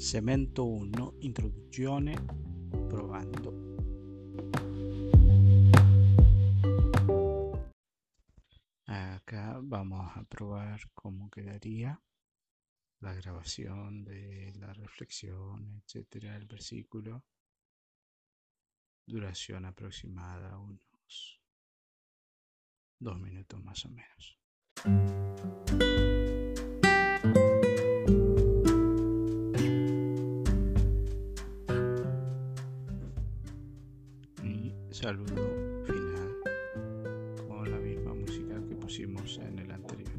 Cemento 1, introduzione, probando. Acá vamos a probar cómo quedaría la grabación de la reflexión, etcétera, el versículo. Duración aproximada unos dos minutos más o menos. saludo final con la misma música que pusimos en el anterior.